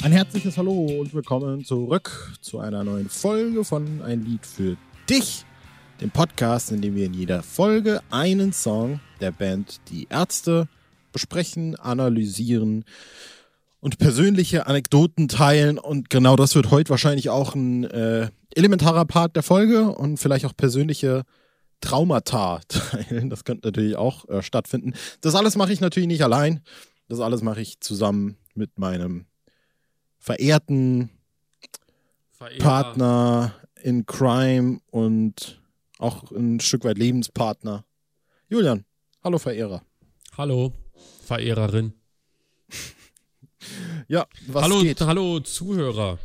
Ein herzliches Hallo und willkommen zurück zu einer neuen Folge von Ein Lied für dich, dem Podcast, in dem wir in jeder Folge einen Song der Band Die Ärzte besprechen, analysieren und persönliche Anekdoten teilen. Und genau das wird heute wahrscheinlich auch ein äh, elementarer Part der Folge und vielleicht auch persönliche Traumata teilen. Das könnte natürlich auch äh, stattfinden. Das alles mache ich natürlich nicht allein. Das alles mache ich zusammen mit meinem verehrten Verehrer. Partner in Crime und auch ein Stück weit Lebenspartner. Julian, hallo Verehrer. Hallo, Verehrerin. ja, was hallo, geht? Hallo, Zuhörer.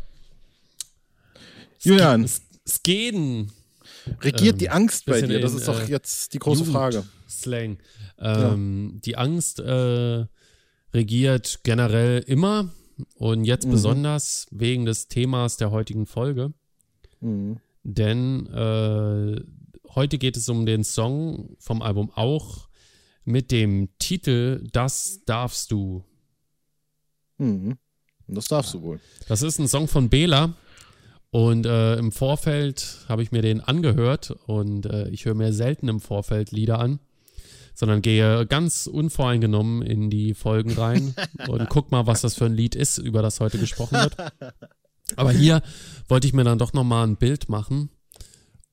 Julian. Skeden. Regiert ähm, die Angst bei dir? Das ist doch äh, jetzt die große Frage. Slang. Ähm, ja. Die Angst äh, regiert generell immer und jetzt mhm. besonders wegen des Themas der heutigen Folge. Mhm. Denn äh, heute geht es um den Song vom Album auch mit dem Titel Das darfst du. Mhm. Das darfst du wohl. Das ist ein Song von Bela. Und äh, im Vorfeld habe ich mir den angehört und äh, ich höre mir selten im Vorfeld Lieder an sondern gehe ganz unvoreingenommen in die Folgen rein und guck mal, was das für ein Lied ist, über das heute gesprochen wird. Aber hier wollte ich mir dann doch nochmal ein Bild machen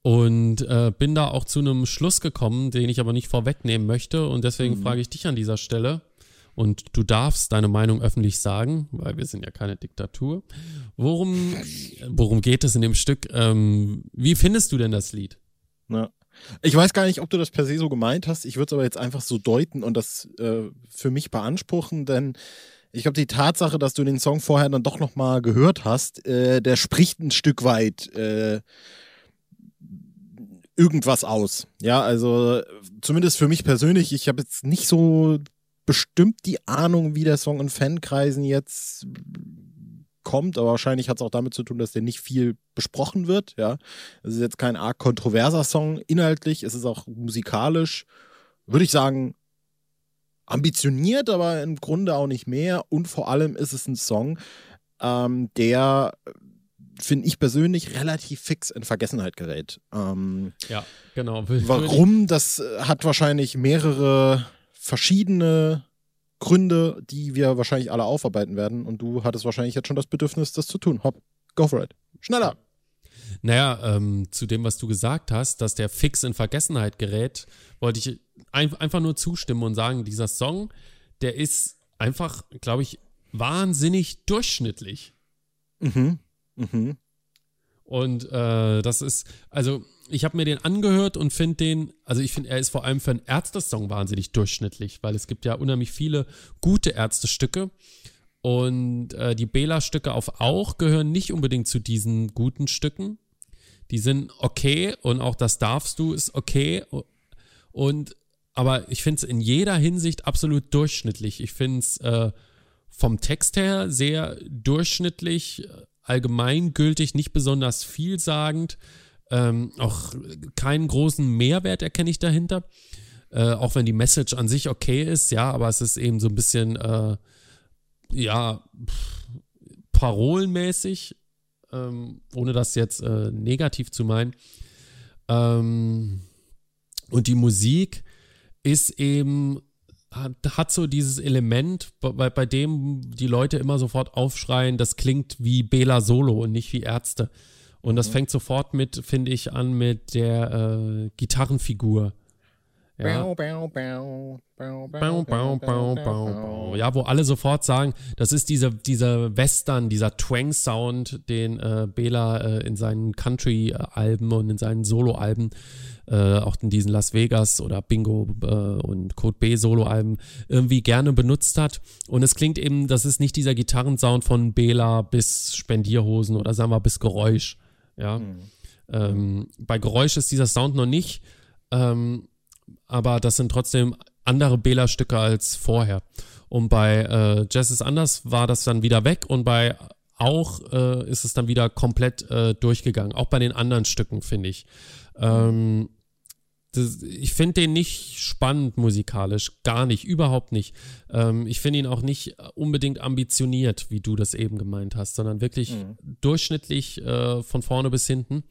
und äh, bin da auch zu einem Schluss gekommen, den ich aber nicht vorwegnehmen möchte. Und deswegen mhm. frage ich dich an dieser Stelle. Und du darfst deine Meinung öffentlich sagen, weil wir sind ja keine Diktatur. Worum, worum geht es in dem Stück? Ähm, wie findest du denn das Lied? Na, ich weiß gar nicht, ob du das per se so gemeint hast. Ich würde es aber jetzt einfach so deuten und das äh, für mich beanspruchen, denn ich glaube, die Tatsache, dass du den Song vorher dann doch nochmal gehört hast, äh, der spricht ein Stück weit äh, irgendwas aus. Ja, also zumindest für mich persönlich, ich habe jetzt nicht so bestimmt die Ahnung, wie der Song in Fankreisen jetzt kommt, aber wahrscheinlich hat es auch damit zu tun, dass der nicht viel besprochen wird. Ja, es ist jetzt kein arg kontroverser Song inhaltlich, es ist auch musikalisch, würde ich sagen, ambitioniert, aber im Grunde auch nicht mehr. Und vor allem ist es ein Song, ähm, der finde ich persönlich relativ fix in Vergessenheit gerät. Ähm, ja, genau. Warum? Das hat wahrscheinlich mehrere verschiedene Gründe, die wir wahrscheinlich alle aufarbeiten werden. Und du hattest wahrscheinlich jetzt schon das Bedürfnis, das zu tun. Hopp, go for it. Schneller. Naja, ähm, zu dem, was du gesagt hast, dass der fix in Vergessenheit gerät, wollte ich ein, einfach nur zustimmen und sagen, dieser Song, der ist einfach, glaube ich, wahnsinnig durchschnittlich. Mhm. Mhm. Und äh, das ist, also ich habe mir den angehört und finde den, also ich finde, er ist vor allem für einen Ärzte-Song wahnsinnig durchschnittlich, weil es gibt ja unheimlich viele gute Ärzte-Stücke. Und äh, die Bela-Stücke auf Auch gehören nicht unbedingt zu diesen guten Stücken. Die sind okay und auch das darfst du ist okay. Und aber ich finde es in jeder Hinsicht absolut durchschnittlich. Ich finde es äh, vom Text her sehr durchschnittlich, allgemeingültig, nicht besonders vielsagend. Ähm, auch keinen großen Mehrwert erkenne ich dahinter. Äh, auch wenn die Message an sich okay ist, ja, aber es ist eben so ein bisschen, äh, ja, parolenmäßig, ähm, ohne das jetzt äh, negativ zu meinen. Ähm, und die Musik ist eben, hat, hat so dieses Element, bei, bei dem die Leute immer sofort aufschreien, das klingt wie Bela Solo und nicht wie Ärzte. Und das mhm. fängt sofort mit, finde ich, an mit der äh, Gitarrenfigur. Ja. ja, wo alle sofort sagen, das ist dieser, dieser Western, dieser Twang-Sound, den äh, Bela äh, in seinen Country-Alben und in seinen Solo-Alben, äh, auch in diesen Las Vegas oder Bingo äh, und Code B Solo-Alben irgendwie gerne benutzt hat. Und es klingt eben, das ist nicht dieser Gitarrensound von Bela bis Spendierhosen oder sagen wir bis Geräusch, ja. Mhm. Ähm, bei Geräusch ist dieser Sound noch nicht, ähm, aber das sind trotzdem andere Bela-Stücke als vorher. Und bei äh, Jazz ist anders war das dann wieder weg und bei auch äh, ist es dann wieder komplett äh, durchgegangen. Auch bei den anderen Stücken, finde ich. Ähm, das, ich finde den nicht spannend musikalisch, gar nicht, überhaupt nicht. Ähm, ich finde ihn auch nicht unbedingt ambitioniert, wie du das eben gemeint hast, sondern wirklich mhm. durchschnittlich äh, von vorne bis hinten.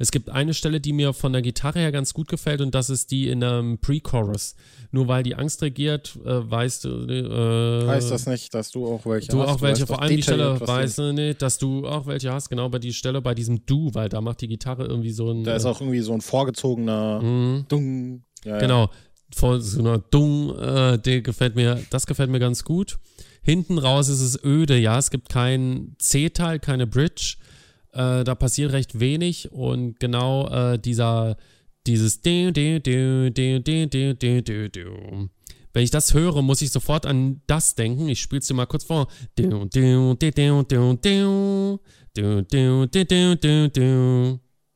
Es gibt eine Stelle, die mir von der Gitarre her ganz gut gefällt und das ist die in einem Pre-Chorus. Nur weil die Angst regiert, äh, weißt du. Äh, heißt das nicht, dass du auch welche du hast? Auch welche, vor allem die Stelle, weißt du nicht, dass du auch welche hast, genau bei die Stelle bei diesem Du, weil da macht die Gitarre irgendwie so ein. Da ist auch irgendwie so ein vorgezogener. Mhm Dung. Ja, genau. Ja. Vor so einer Dung, äh, der gefällt mir, das gefällt mir ganz gut. Hinten raus ist es öde, ja, es gibt kein C-Teil, keine Bridge. Äh, da passiert recht wenig und genau äh, dieser, dieses Wenn ich das höre, muss ich sofort an das denken. Ich spiele es dir mal kurz vor.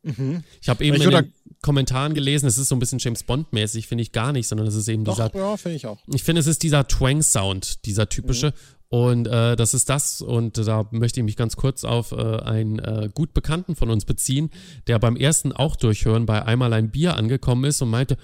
Mhm. Ich habe eben in den Kommentaren gelesen, es ist so ein bisschen James Bond-mäßig, finde ich gar nicht, sondern es ist eben Doch, dieser. Ja, finde ich auch. Ich finde, es ist dieser Twang-Sound, dieser typische. Mhm. Und äh, das ist das, und da möchte ich mich ganz kurz auf äh, einen äh, gut Bekannten von uns beziehen, der beim ersten auch durchhören bei einmal ein Bier angekommen ist und meinte,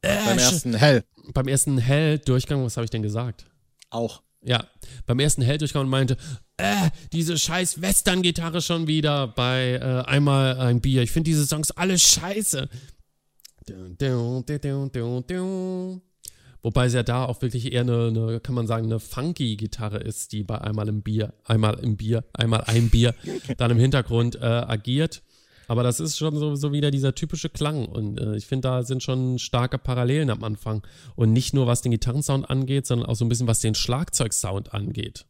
beim ersten Hell. Beim ersten Hell-Durchgang, was habe ich denn gesagt? Auch. Ja, beim ersten Hell-Durchgang und meinte, äh, diese scheiß Western-Gitarre schon wieder bei äh, einmal ein Bier. Ich finde diese Songs alle scheiße. Wobei es ja da auch wirklich eher eine, eine kann man sagen, eine funky Gitarre ist, die bei einmal im Bier, einmal im Bier, einmal ein Bier dann im Hintergrund äh, agiert. Aber das ist schon so, so wieder dieser typische Klang. Und äh, ich finde, da sind schon starke Parallelen am Anfang. Und nicht nur was den Gitarrensound angeht, sondern auch so ein bisschen was den Schlagzeugsound angeht.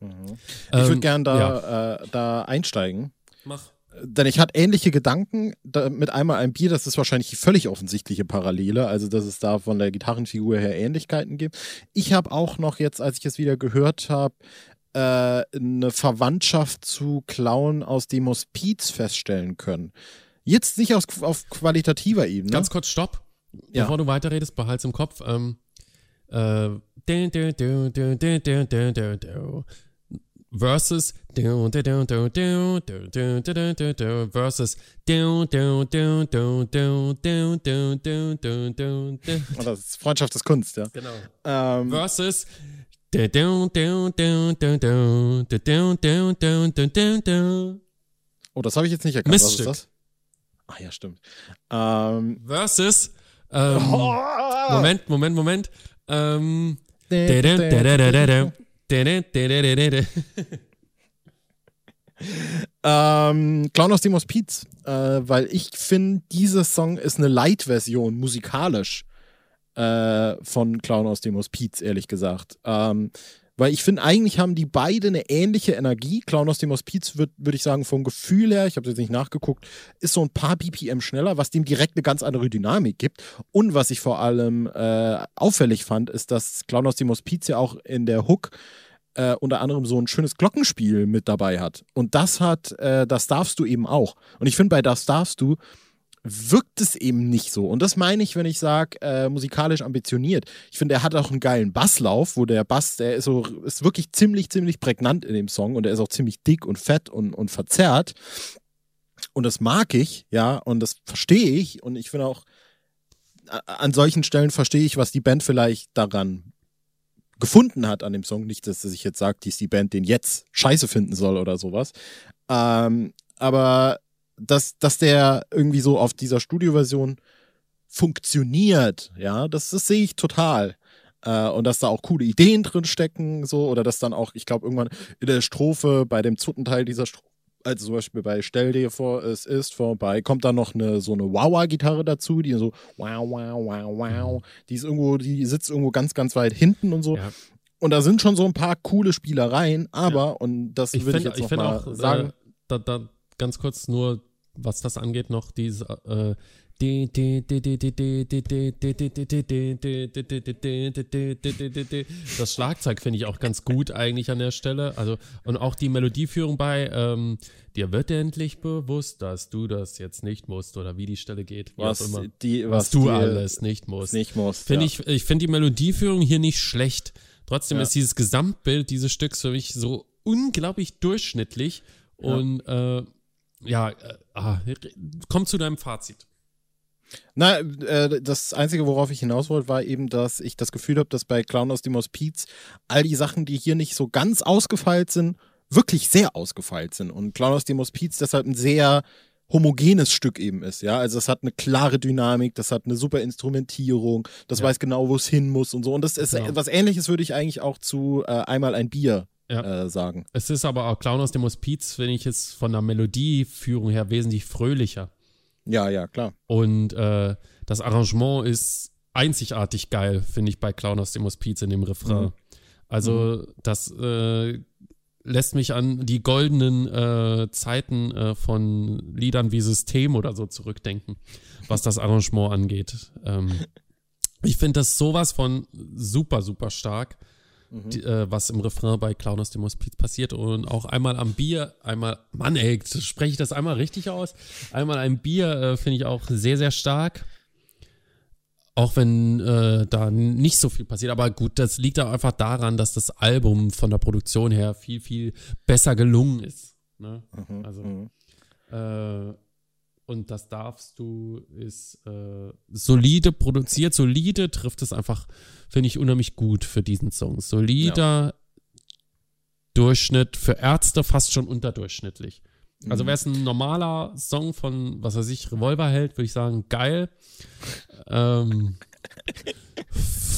Mhm. Ich würde ähm, gerne da, ja. äh, da einsteigen. Mach. Denn ich hatte ähnliche Gedanken mit einmal ein Bier, das ist wahrscheinlich die völlig offensichtliche Parallele, also dass es da von der Gitarrenfigur her Ähnlichkeiten gibt. Ich habe auch noch jetzt, als ich es wieder gehört habe, äh, eine Verwandtschaft zu Clown aus dem Hospiz feststellen können. Jetzt nicht aus, auf qualitativer Ebene. Ganz kurz, stopp. Ja. Bevor du weiterredest, behalt's im Kopf. Ähm, äh, versus versus das ist Freundschaft ist Kunst, ja. Genau. Ähm, versus Oh, das habe ich jetzt nicht erkannt. Miststück. Was ist das? Ach ja, stimmt. Ähm, Versus. Ähm, oh. Moment, Moment, Moment. Ähm, ähm, Clown aus dem Hospiz, äh, weil ich finde, dieser Song ist eine Light-Version musikalisch äh, von Clown aus dem Hospiz, ehrlich gesagt. Ähm, weil ich finde, eigentlich haben die beide eine ähnliche Energie. Clown aus dem Hospiz würde würd ich sagen, vom Gefühl her, ich habe jetzt nicht nachgeguckt, ist so ein paar BPM schneller, was dem direkt eine ganz andere Dynamik gibt. Und was ich vor allem äh, auffällig fand, ist, dass Clown aus dem Hospiz ja auch in der Hook äh, unter anderem so ein schönes Glockenspiel mit dabei hat. Und das hat, äh, das darfst du eben auch. Und ich finde, bei das darfst du wirkt es eben nicht so. Und das meine ich, wenn ich sage, äh, musikalisch ambitioniert. Ich finde, er hat auch einen geilen Basslauf, wo der Bass, der ist so, ist wirklich ziemlich, ziemlich prägnant in dem Song und er ist auch ziemlich dick und fett und, und verzerrt. Und das mag ich, ja, und das verstehe ich. Und ich finde auch, an solchen Stellen verstehe ich, was die Band vielleicht daran gefunden hat an dem Song. Nicht, dass ich jetzt sage, dass die Band den jetzt scheiße finden soll oder sowas. Ähm, aber dass, dass der irgendwie so auf dieser Studioversion funktioniert, ja, das, das sehe ich total. Äh, und dass da auch coole Ideen drin stecken, so, oder dass dann auch, ich glaube, irgendwann in der Strophe, bei dem zweiten Teil dieser Strophe, also zum Beispiel bei Stell dir vor, es ist vorbei, kommt da noch eine so eine Wawa-Gitarre dazu, die so wow, wow, wow, wow, die ist irgendwo, die sitzt irgendwo ganz, ganz weit hinten und so. Ja. Und da sind schon so ein paar coole Spielereien, aber, ja. und das würde ich jetzt noch ich mal auch, sagen. Äh, da, da ganz kurz nur was das angeht, noch diese äh, das Schlagzeug finde ich auch ganz gut eigentlich an der Stelle. Also, und auch die Melodieführung bei ähm, Dir wird endlich bewusst, dass du das jetzt nicht musst oder wie die Stelle geht. Was, immer, die, was, was du alles nicht musst. Nicht musst find ja. ich ich finde die Melodieführung hier nicht schlecht. Trotzdem ja. ist dieses Gesamtbild dieses Stücks für mich so unglaublich durchschnittlich und ja. äh, ja, äh, ah, komm zu deinem Fazit. Na, äh, das Einzige, worauf ich hinaus wollte, war eben, dass ich das Gefühl habe, dass bei Clown aus dem Hospiz all die Sachen, die hier nicht so ganz ausgefeilt sind, wirklich sehr ausgefeilt sind. Und Clown aus dem Hospiz deshalb ein sehr homogenes Stück eben ist, ja. Also es hat eine klare Dynamik, das hat eine super Instrumentierung, das ja. weiß genau, wo es hin muss und so. Und das ist genau. was ähnliches würde ich eigentlich auch zu äh, einmal ein Bier ja. äh, sagen. Es ist aber auch Clown aus dem Hospiz, wenn ich es von der Melodieführung her wesentlich fröhlicher. Ja, ja, klar. Und äh, das Arrangement ist einzigartig geil, finde ich, bei Clown aus dem Hospiz in dem Refrain. Mhm. Also, mhm. das äh, lässt mich an die goldenen äh, Zeiten äh, von Liedern wie System oder so zurückdenken, was das Arrangement angeht. Ähm, ich finde das sowas von super, super stark, mhm. die, äh, was im Refrain bei Clown aus dem Hospiz passiert. Und auch einmal am Bier, einmal, Mann ey, spreche ich das einmal richtig aus? Einmal ein Bier äh, finde ich auch sehr, sehr stark. Auch wenn äh, da nicht so viel passiert. Aber gut, das liegt auch einfach daran, dass das Album von der Produktion her viel, viel besser gelungen ist. Ne? Mhm, also, mhm. äh, und das darfst du, ist äh, solide produziert. Solide trifft es einfach, finde ich, unheimlich gut für diesen Song. Solider ja. Durchschnitt, für Ärzte fast schon unterdurchschnittlich. Also mhm. wäre es ein normaler Song von, was weiß ich, Revolverheld, würde ich sagen, geil. ähm,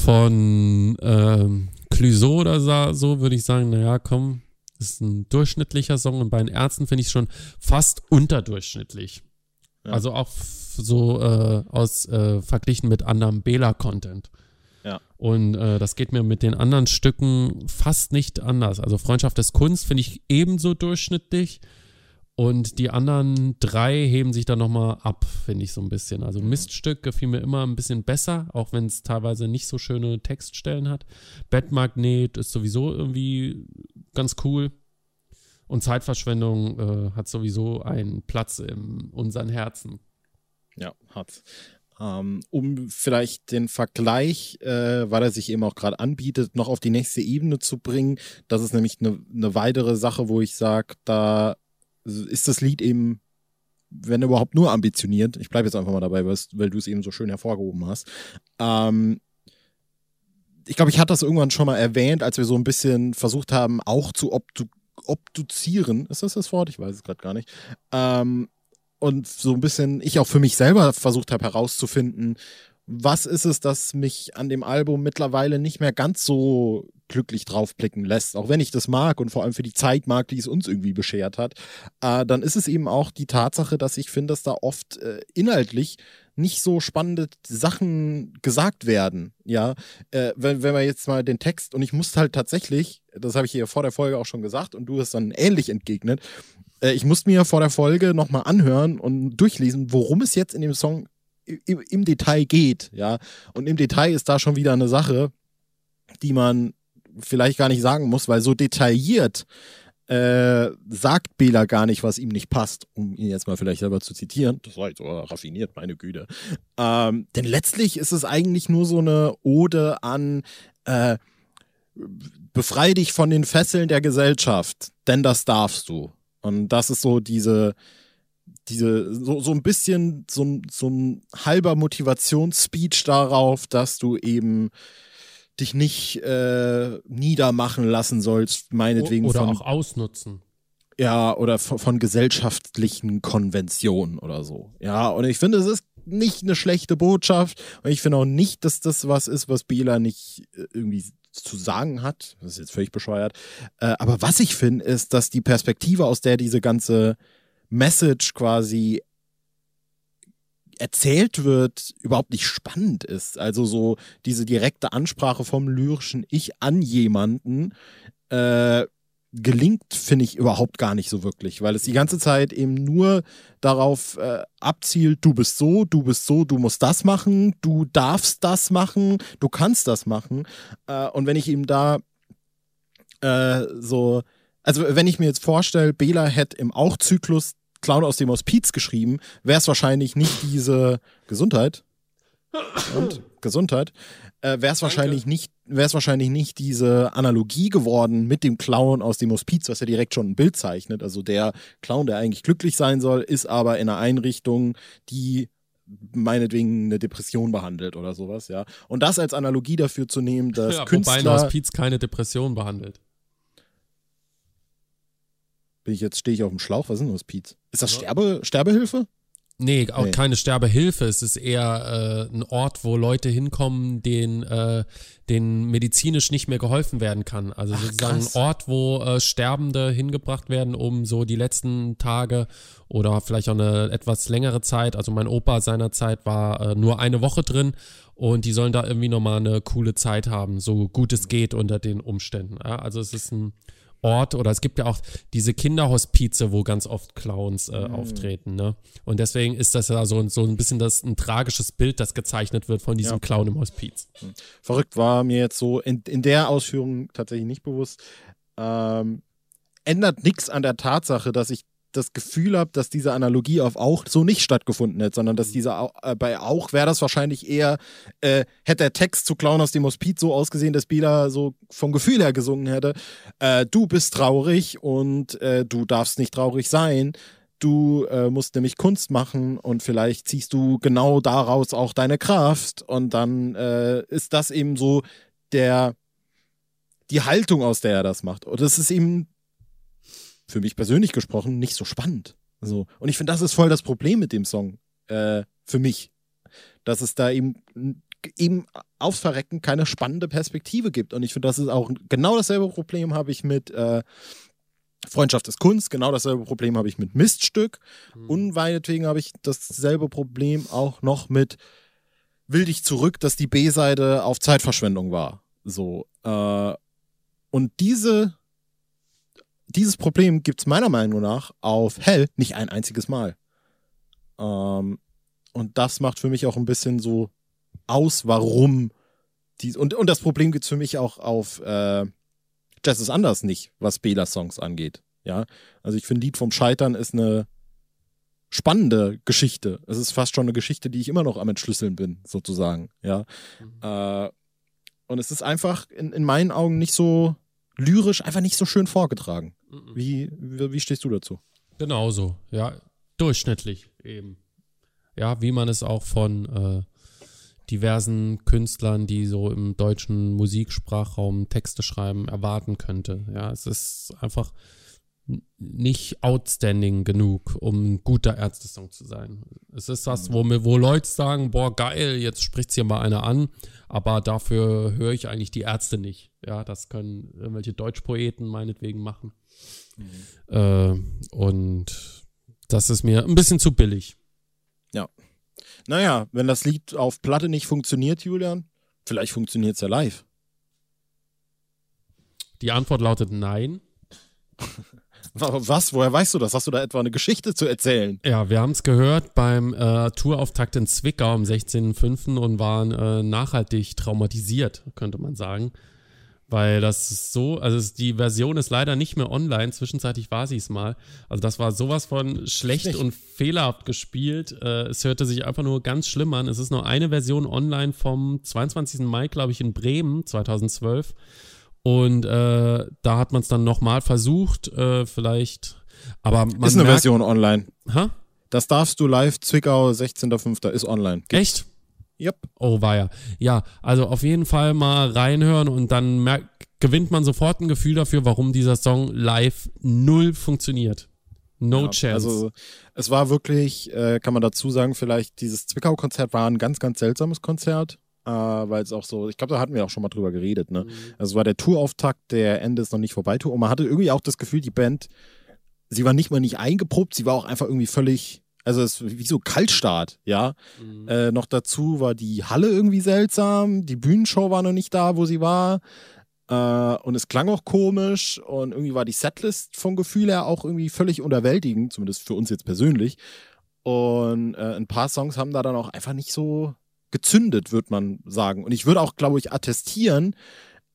von ähm, Clouseau oder so würde ich sagen, naja, komm, ist ein durchschnittlicher Song und bei den Ärzten finde ich es schon fast unterdurchschnittlich. Ja. Also auch so äh, aus äh, verglichen mit anderem Bela-Content. Ja. Und äh, das geht mir mit den anderen Stücken fast nicht anders. Also Freundschaft des Kunst finde ich ebenso durchschnittlich. Und die anderen drei heben sich dann nochmal ab, finde ich so ein bisschen. Also Miststück gefiel mir immer ein bisschen besser, auch wenn es teilweise nicht so schöne Textstellen hat. Bettmagnet ist sowieso irgendwie ganz cool. Und Zeitverschwendung äh, hat sowieso einen Platz in unseren Herzen. Ja, hat. Ähm, um vielleicht den Vergleich, äh, weil er sich eben auch gerade anbietet, noch auf die nächste Ebene zu bringen. Das ist nämlich eine ne weitere Sache, wo ich sage, da ist das Lied eben, wenn überhaupt nur ambitioniert. Ich bleibe jetzt einfach mal dabei, weil du es eben so schön hervorgehoben hast. Ähm, ich glaube, ich hatte das irgendwann schon mal erwähnt, als wir so ein bisschen versucht haben, auch zu obduzieren. Ist das das Wort? Ich weiß es gerade gar nicht. Ähm, und so ein bisschen, ich auch für mich selber versucht habe herauszufinden, was ist es, das mich an dem Album mittlerweile nicht mehr ganz so glücklich draufblicken lässt, auch wenn ich das mag und vor allem für die Zeit mag, die es uns irgendwie beschert hat, äh, dann ist es eben auch die Tatsache, dass ich finde, dass da oft äh, inhaltlich nicht so spannende Sachen gesagt werden. Ja, äh, wenn, wenn man jetzt mal den Text, und ich musste halt tatsächlich, das habe ich hier vor der Folge auch schon gesagt und du hast dann ähnlich entgegnet, äh, ich musste mir vor der Folge nochmal anhören und durchlesen, worum es jetzt in dem Song im, im Detail geht. Ja, und im Detail ist da schon wieder eine Sache, die man vielleicht gar nicht sagen muss, weil so detailliert äh, sagt Bela gar nicht, was ihm nicht passt, um ihn jetzt mal vielleicht selber zu zitieren. Das war jetzt so raffiniert, meine Güte. Ähm, denn letztlich ist es eigentlich nur so eine Ode an äh, befrei dich von den Fesseln der Gesellschaft, denn das darfst du. Und das ist so diese, diese, so, so ein bisschen so, so ein halber Motivationsspeech darauf, dass du eben dich nicht äh, niedermachen lassen sollst, meinetwegen oder von. auch ausnutzen. Ja, oder von, von, gesellschaftlichen Konventionen oder so. Ja, und ich finde, es ist nicht eine schlechte Botschaft. Und ich finde auch nicht, dass das was ist, was Bela nicht äh, irgendwie zu sagen hat. Das ist jetzt völlig bescheuert. Äh, aber was ich finde, ist, dass die Perspektive, aus der diese ganze Message quasi erzählt wird, überhaupt nicht spannend ist. Also so diese direkte Ansprache vom lyrischen Ich an jemanden äh, gelingt, finde ich überhaupt gar nicht so wirklich, weil es die ganze Zeit eben nur darauf äh, abzielt, du bist so, du bist so, du musst das machen, du darfst das machen, du kannst das machen. Äh, und wenn ich ihm da äh, so, also wenn ich mir jetzt vorstelle, Bela hätte im Auch-Zyklus Clown aus dem Hospiz geschrieben, wäre es wahrscheinlich nicht diese Gesundheit. Und Gesundheit. Äh, wäre es wahrscheinlich nicht, wäre es wahrscheinlich nicht diese Analogie geworden mit dem Clown aus dem Hospiz, was ja direkt schon ein Bild zeichnet. Also der Clown, der eigentlich glücklich sein soll, ist aber in einer Einrichtung, die meinetwegen eine Depression behandelt oder sowas, ja. Und das als Analogie dafür zu nehmen, dass Ja, Künstler. wobei ein Hospiz keine Depression behandelt. Bin ich jetzt stehe ich auf dem Schlauch, was ist ein Hospiz? Ist das. Sterbe, Sterbehilfe? Nee, auch Nee. keine Sterbehilfe. Es ist eher äh, ein Ort, wo Leute hinkommen, denen, äh, denen medizinisch nicht mehr geholfen werden kann. Also sozusagen krass. ein Ort, wo äh, Sterbende hingebracht werden, um so die letzten Tage oder vielleicht auch eine etwas längere Zeit. Also mein Opa seinerzeit war äh, nur eine Woche drin und die sollen da irgendwie nochmal eine coole Zeit haben, so gut es geht unter den Umständen. Ja? Also es ist ein Ort oder es gibt ja auch diese Kinderhospize, wo ganz oft Clowns äh, auftreten, ne? Und deswegen ist das ja so, so ein bisschen das ein tragisches Bild, das gezeichnet wird von diesem Ja. Clown im Hospiz. Verrückt war mir jetzt so in, in der Ausführung tatsächlich nicht bewusst. Ähm, ändert nichts an der Tatsache, dass ich das Gefühl habe, dass diese Analogie auf auch so nicht stattgefunden hätte, sondern dass diese Au- äh, bei auch wäre das wahrscheinlich eher, äh, hätte der Text zu Clown aus dem Hospiz so ausgesehen, dass Bela so vom Gefühl her gesungen hätte, äh, du bist traurig und äh, du darfst nicht traurig sein. Du äh, musst nämlich Kunst machen und vielleicht ziehst du genau daraus auch deine Kraft und dann äh, ist das eben so der die Haltung, aus der er das macht. Und das ist eben für mich persönlich gesprochen nicht so spannend. So. Und ich finde, das ist voll das Problem mit dem Song. Äh, für mich. Dass es da eben, eben aufs Verrecken keine spannende Perspektive gibt. Und ich finde, das ist auch genau dasselbe Problem habe ich mit äh, Freundschaft ist Kunst, genau dasselbe Problem habe ich mit Miststück. Und meinetwegen habe ich dasselbe Problem auch noch mit Will dich zurück, dass die B-Seite auf Zeitverschwendung war. So. Äh, und diese, dieses Problem gibt es meiner Meinung nach auf Hell nicht ein einziges Mal. Ähm, und das macht für mich auch ein bisschen so aus, warum die. Und, und das Problem gibt es für mich auch auf äh, Jazz ist anders nicht, was Bela-Songs angeht. Ja. Also ich finde, Lied vom Scheitern ist eine spannende Geschichte. Es ist fast schon eine Geschichte, die ich immer noch am Entschlüsseln bin, sozusagen. Ja. Äh, und es ist einfach in, in meinen Augen nicht so lyrisch, einfach nicht so schön vorgetragen. Wie, wie, wie stehst du dazu? Genauso, ja. Durchschnittlich eben. Ja, wie man es auch von äh, diversen Künstlern, die so im deutschen Musiksprachraum Texte schreiben, erwarten könnte. Ja, es ist einfach nicht outstanding genug, um ein guter Ärzte-Song zu sein. Es ist das, wo, mir, wo Leute sagen, boah, geil, jetzt spricht hier mal einer an, aber dafür höre ich eigentlich die Ärzte nicht. Ja, das können irgendwelche Deutschpoeten meinetwegen machen. Äh, und das ist mir ein bisschen zu billig. Naja, wenn das Lied auf Platte nicht funktioniert, Julian, vielleicht funktioniert es ja live. Die Antwort lautet nein. Wa- Was? Woher weißt du das? Hast du da etwa eine Geschichte zu erzählen? Ja, wir haben es gehört beim äh, Tourauftakt in Zwickau am 16.05. und waren äh, nachhaltig traumatisiert, könnte man sagen. Weil das ist so, also die Version ist leider nicht mehr online, zwischenzeitlich war sie es mal. Also das war sowas von schlecht Nicht. und fehlerhaft gespielt. Äh, es hörte sich einfach nur ganz schlimm an. Es ist nur eine Version online vom 22. Mai, glaube ich, in Bremen 2012. Und äh, da hat man es dann nochmal versucht, äh, vielleicht. Aber man ist eine merkt, Version online. Ha? Das darfst du live, Zwickau, 16.05. ist online. Echt? Yep. Oh, war ja. Ja, also auf jeden Fall mal reinhören und dann merkt, gewinnt man sofort ein Gefühl dafür, warum dieser Song live null funktioniert. No Ja, chance. Also es war wirklich, äh, kann man dazu sagen, vielleicht dieses Zwickau-Konzert war ein ganz, ganz seltsames Konzert, äh, weil es auch so, ich glaube, da hatten wir auch schon mal drüber geredet, ne? Also es war der Tourauftakt, der Ende ist noch nicht vorbei und man hatte irgendwie auch das Gefühl, die Band, sie war nicht mal nicht eingeprobt, sie war auch einfach irgendwie völlig, also es ist wie so Kaltstart, ja. Mhm. Äh, noch dazu war die Halle irgendwie seltsam, die Bühnenshow war noch nicht da, wo sie war. Äh, und es klang auch komisch und irgendwie war die Setlist vom Gefühl her auch irgendwie völlig unterwältigend, zumindest für uns jetzt persönlich. Und äh, ein paar Songs haben da dann auch einfach nicht so gezündet, würde man sagen. Und ich würde auch, glaube ich, attestieren,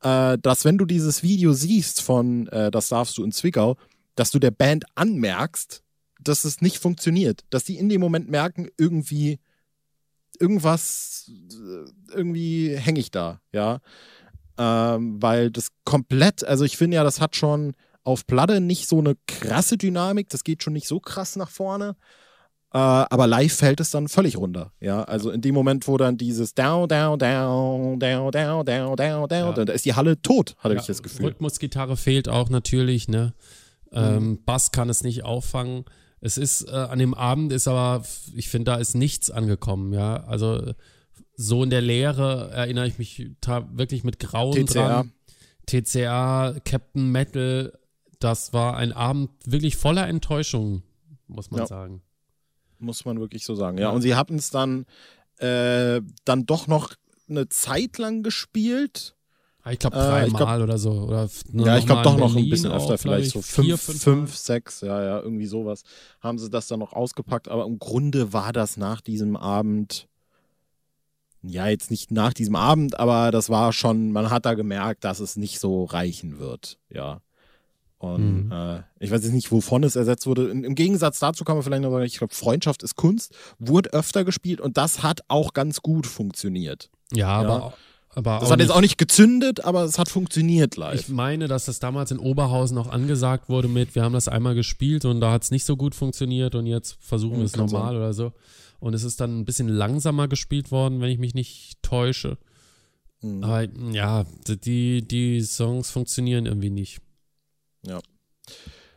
äh, dass wenn du dieses Video siehst von äh, Das darfst du in Zwickau, dass du der Band anmerkst, dass es nicht funktioniert. Dass die in dem Moment merken, irgendwie, irgendwas, äh, irgendwie hänge ich da, ja. Ähm, weil das komplett, also ich finde ja, das hat schon auf Platte nicht so eine krasse Dynamik, das geht schon nicht so krass nach vorne. Äh, aber live fällt es dann völlig runter. Ja, also in dem Moment, wo dann dieses down, down, down, down, down, down, down, down, da ist die Halle tot, hatte Ja, ich das Gefühl. Rhythmusgitarre fehlt auch natürlich, ne? Mhm. Ähm, Bass kann es nicht auffangen. Es ist, äh, an dem Abend ist aber, ich finde, da ist nichts angekommen, ja. Also so in der Leere erinnere ich mich wirklich mit Grauen TCR. dran. TCA, Captain Metal, das war ein Abend wirklich voller Enttäuschung, muss man Ja. sagen. Muss man wirklich so sagen. Ja, Ja. und sie hatten es dann, äh, dann doch noch eine Zeit lang gespielt. Ah, Ich glaube Äh, dreimal ich glaub- oder so. Oder ja, ich glaube doch noch ein bisschen öfter, auch, vielleicht so vier, fünf, fünf sechs, ja, ja, irgendwie sowas. Haben sie das dann noch ausgepackt, aber im Grunde war das nach diesem Abend, ja, jetzt nicht nach diesem Abend, aber das war schon, man hat da gemerkt, dass es nicht so reichen wird, ja. Und Mhm. äh, ich weiß jetzt nicht, wovon es ersetzt wurde. Im, Gegensatz dazu kann man vielleicht noch sagen, ich glaube, Freundschaft ist Kunst, wurde öfter gespielt und das hat auch ganz gut funktioniert. Ja, aber, aber Das hat jetzt auch nicht gezündet, aber es hat funktioniert live. Ich meine, dass das damals in Oberhausen auch angesagt wurde mit, wir haben das einmal gespielt und da hat es nicht so gut funktioniert und jetzt versuchen wir es normal sein. oder so. Und es ist dann ein bisschen langsamer gespielt worden, wenn ich mich nicht täusche. Mhm. Aber ja, die, die Songs funktionieren irgendwie nicht.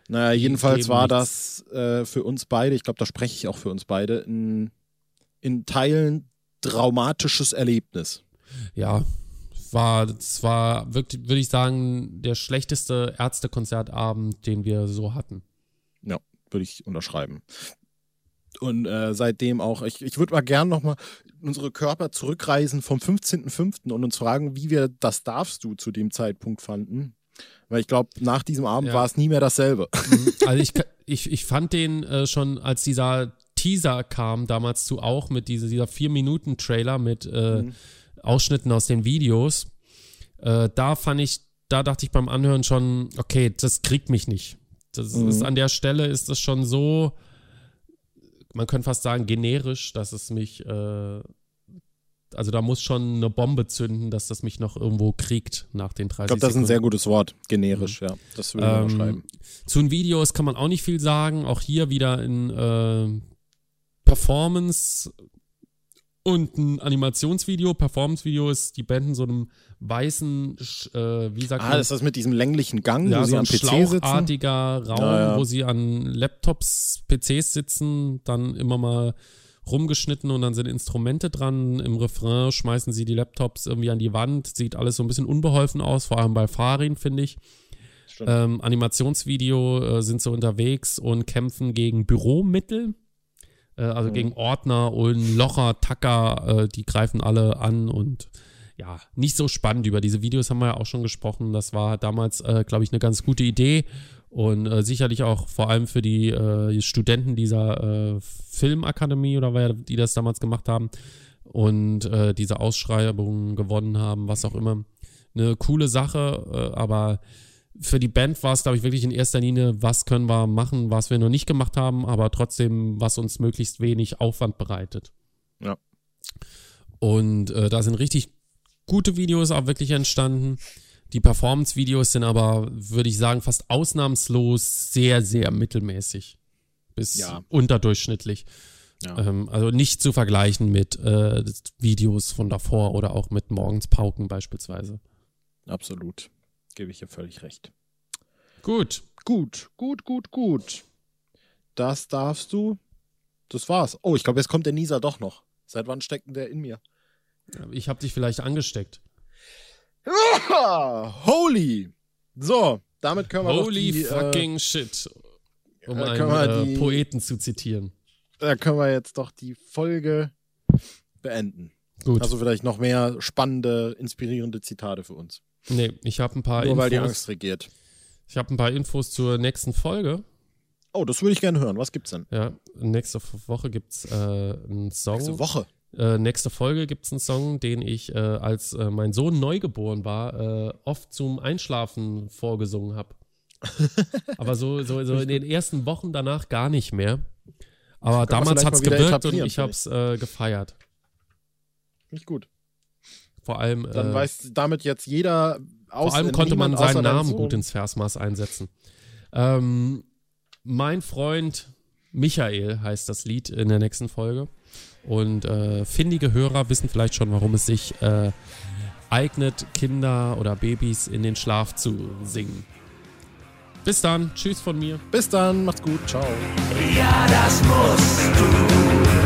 Naja, Die jedenfalls war nichts. das äh, für uns beide, ich glaube, da spreche ich auch für uns beide, in, in Teilen traumatisches Erlebnis. Ja, war, es war wirklich, würde ich sagen, der schlechteste Ärztekonzertabend, den wir so hatten. Würde ich unterschreiben. Und äh, seitdem auch, ich, ich würde mal gern nochmal unsere Körper zurückreisen vom 15.05. und uns fragen, wie wir das darfst du zu dem Zeitpunkt fanden. Weil ich glaube, nach diesem Abend Ja. war es nie mehr dasselbe. Also ich, ich, ich fand den äh, schon, als dieser Teaser kam, damals zu auch mit diese, dieser vier-Minuten-Trailer mit äh, Mhm. Ausschnitten aus den Videos. Äh, da fand ich, da dachte ich beim Anhören schon, okay, das kriegt mich nicht. Das Mhm. ist an der Stelle ist das schon so, man könnte fast sagen, generisch, dass es mich, äh, also da muss schon eine Bombe zünden, dass das mich noch irgendwo kriegt nach den 30 Ich glaube, das ist ein sehr gutes Wort. Generisch, ja. Das würde ich Ähm, unterschreiben. Zu den Videos kann man auch nicht viel sagen. Auch hier wieder in äh, Performance und ein Animationsvideo. Performance-Video ist die Band in so einem weißen, äh, wie sagt Ah, man? das ist das mit diesem länglichen Gang, ja, wo so sie am PC sitzen. Raum, Ja, ja. wo sie an Laptops, PCs sitzen, dann immer mal rumgeschnitten und dann sind Instrumente dran. Im Refrain schmeißen sie die Laptops irgendwie an die Wand. Sieht alles so ein bisschen unbeholfen aus, vor allem bei Farin, finde ich. Ähm, Animationsvideo äh, sind so unterwegs und kämpfen gegen Büromittel. Äh, also Mhm. gegen Ordner und Locher, Tacker, äh, die greifen alle an und ja, nicht so spannend. Über diese Videos haben wir ja auch schon gesprochen. Das war damals, äh, glaube ich, eine ganz gute Idee und äh, sicherlich auch vor allem für die äh, Studenten dieser äh, Filmakademie oder wer, die das damals gemacht haben und äh, diese Ausschreibungen gewonnen haben, was auch immer. Eine coole Sache, äh, aber für die Band war es, glaube ich, wirklich in erster Linie, was können wir machen, was wir noch nicht gemacht haben, aber trotzdem, was uns möglichst wenig Aufwand bereitet. Ja. Und äh, da sind richtig gute Videos auch wirklich entstanden. Die Performance-Videos sind aber, würde ich sagen, fast ausnahmslos sehr, sehr mittelmäßig. Bis Ja. unterdurchschnittlich. Ja. Ähm, also nicht zu vergleichen mit äh, Videos von davor oder auch mit Morgens Pauken beispielsweise. Absolut. Gebe ich dir völlig recht. Gut. Gut, gut, gut, gut. Das darfst du. Das war's. Oh, ich glaube, jetzt kommt der Nieser doch noch. Seit wann steckt denn der in mir? Ich habe dich vielleicht angesteckt. Holy! So, damit können wir Holy die, fucking shit. Um einen können wir äh, die- Poeten zu zitieren. Äh, da können wir jetzt doch die Folge beenden. Gut. Also vielleicht noch mehr spannende, inspirierende Zitate für uns. nee, ich habe ein paar Nur weil die Infos. Angst regiert. Ich habe ein paar Infos zur nächsten Folge. Oh, das würde ich gerne hören. Was gibt's denn? Ja, nächste Woche gibt's äh, einen Song. Nächste Woche. Äh, nächste Folge gibt's einen Song, den ich, äh, als äh, mein Sohn neugeboren war, äh, oft zum Einschlafen vorgesungen habe. Aber so, so, so in den ersten Wochen danach gar nicht mehr. Aber damals mal wieder gewirkt und ich hab's äh, gefeiert. Nicht gut. Vor allem, Dann weiß damit jetzt jeder aus. vor allem konnte man seinen Namen gut ins Versmaß einsetzen. Ähm, mein Freund Michael heißt das Lied in der nächsten Folge. Und äh, findige Hörer wissen vielleicht schon, warum es sich äh, eignet, Kinder oder Babys in den Schlaf zu singen. Bis dann, tschüss von mir. Bis dann, macht's gut, ciao. Ja, das musst du